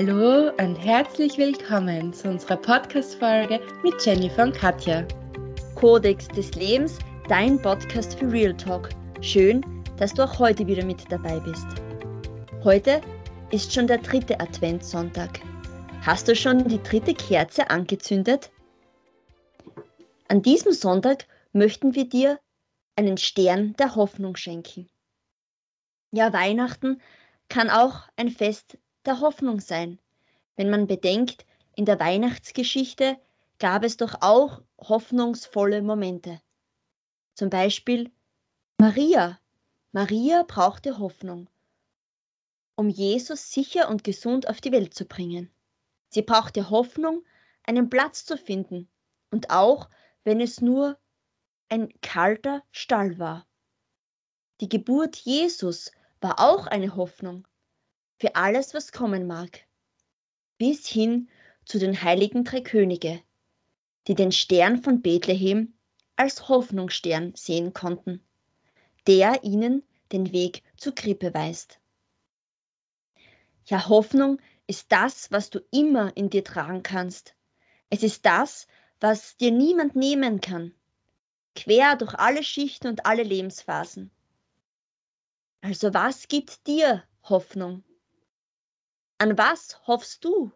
Hallo und herzlich willkommen zu unserer Podcast-Folge mit Jennifer und Katja. Kodex des Lebens, dein Podcast für Real Talk. Schön, dass du auch heute wieder mit dabei bist. Heute ist schon der dritte Adventssonntag. Hast du schon die dritte Kerze angezündet? An diesem Sonntag möchten wir dir einen Stern der Hoffnung schenken. Ja, Weihnachten kann auch ein Fest der Hoffnung sein, wenn man bedenkt, in der Weihnachtsgeschichte gab es doch auch hoffnungsvolle Momente. Zum Beispiel Maria. Maria brauchte Hoffnung, um Jesus sicher und gesund auf die Welt zu bringen. Sie brauchte Hoffnung, einen Platz zu finden und auch, wenn es nur ein kalter Stall war. Die Geburt Jesus war auch eine Hoffnung für alles, was kommen mag, bis hin zu den heiligen drei Könige, die den Stern von Bethlehem als Hoffnungsstern sehen konnten, der ihnen den Weg zur Krippe weist. Ja, Hoffnung ist das, was du immer in dir tragen kannst. Es ist das, was dir niemand nehmen kann, quer durch alle Schichten und alle Lebensphasen. Also was gibt dir Hoffnung? An was hoffst du?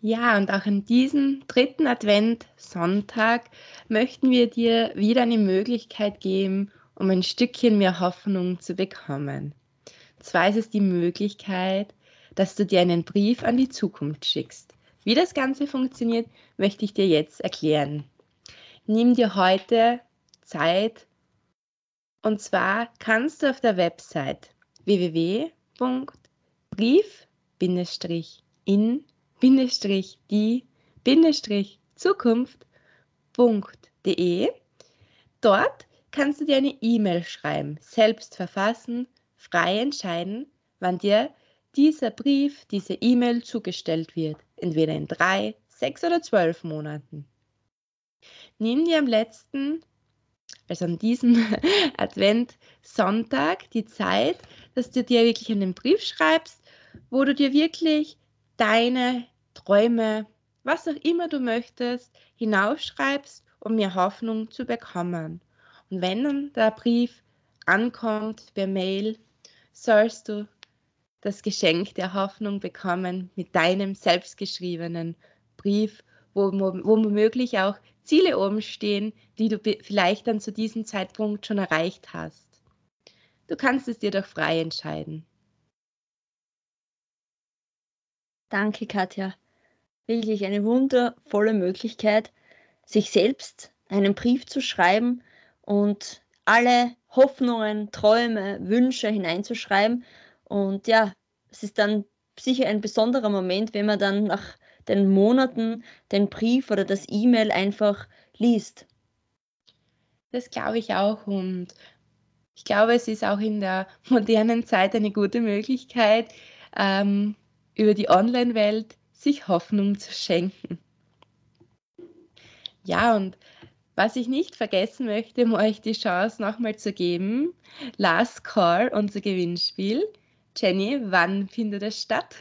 Ja, und auch an diesem dritten Advent-Sonntag möchten wir dir wieder eine Möglichkeit geben, um ein Stückchen mehr Hoffnung zu bekommen. Und zwar ist es die Möglichkeit, dass du dir einen Brief an die Zukunft schickst. Wie das Ganze funktioniert, möchte ich dir jetzt erklären. Nimm dir heute Zeit und zwar kannst du auf der Website www.brief-in-die-zukunft.de dort kannst du dir eine E-Mail schreiben, selbst verfassen, frei entscheiden, wann dir dieser Brief, diese E-Mail zugestellt wird, entweder in drei, sechs oder zwölf Monaten. Nimm dir am letzten also an diesem Advent-Sonntag, die Zeit, dass du dir wirklich einen Brief schreibst, wo du dir wirklich deine Träume, was auch immer du möchtest, hinausschreibst, um mehr Hoffnung zu bekommen. Und wenn dann der Brief ankommt per Mail, sollst du das Geschenk der Hoffnung bekommen mit deinem selbstgeschriebenen Brief, wo womöglich auch Ziele oben stehen, die du vielleicht dann zu diesem Zeitpunkt schon erreicht hast. Du kannst es dir doch frei entscheiden. Danke, Katja. Wirklich eine wundervolle Möglichkeit, sich selbst einen Brief zu schreiben und alle Hoffnungen, Träume, Wünsche hineinzuschreiben. Und ja, es ist dann sicher ein besonderer Moment, wenn man dann nach den Monaten den Brief oder das E-Mail einfach liest. Das glaube ich auch und ich glaube, es ist auch in der modernen Zeit eine gute Möglichkeit, ähm, über die Online-Welt sich Hoffnung zu schenken. Ja, und was ich nicht vergessen möchte, um euch die Chance nochmal zu geben, Last Call, unser Gewinnspiel. Jenny, wann findet es statt?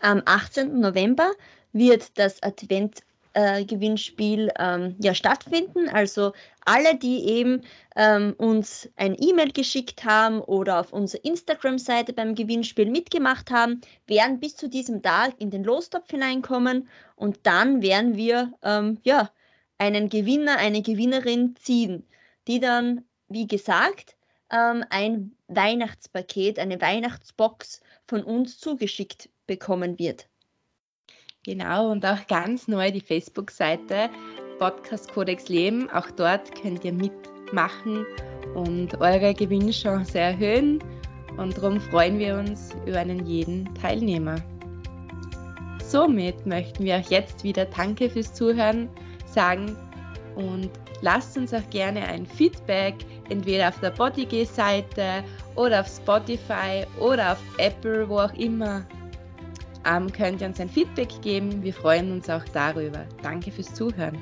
Am 18. November wird das Advent-Gewinnspiel äh, ähm, ja stattfinden. Also alle, die eben ähm, uns ein E-Mail geschickt haben oder auf unserer Instagram-Seite beim Gewinnspiel mitgemacht haben, werden bis zu diesem Tag in den Lostopf hineinkommen und dann werden wir ähm, ja einen Gewinner, eine Gewinnerin ziehen, die dann, wie gesagt, ähm, ein Weihnachtspaket, eine Weihnachtsbox von uns zugeschickt bekommen wird. Genau, und auch ganz neu die Facebook-Seite Podcast Codex Leben. Auch dort könnt ihr mitmachen und eure Gewinnchance erhöhen. Und darum freuen wir uns über einen jeden Teilnehmer. Somit möchten wir auch jetzt wieder Danke fürs Zuhören sagen und lasst uns auch gerne ein Feedback entweder auf der Bodyg-Seite oder auf Spotify oder auf Apple, wo auch immer, ähm, könnt ihr uns ein Feedback geben. Wir freuen uns auch darüber. Danke fürs Zuhören.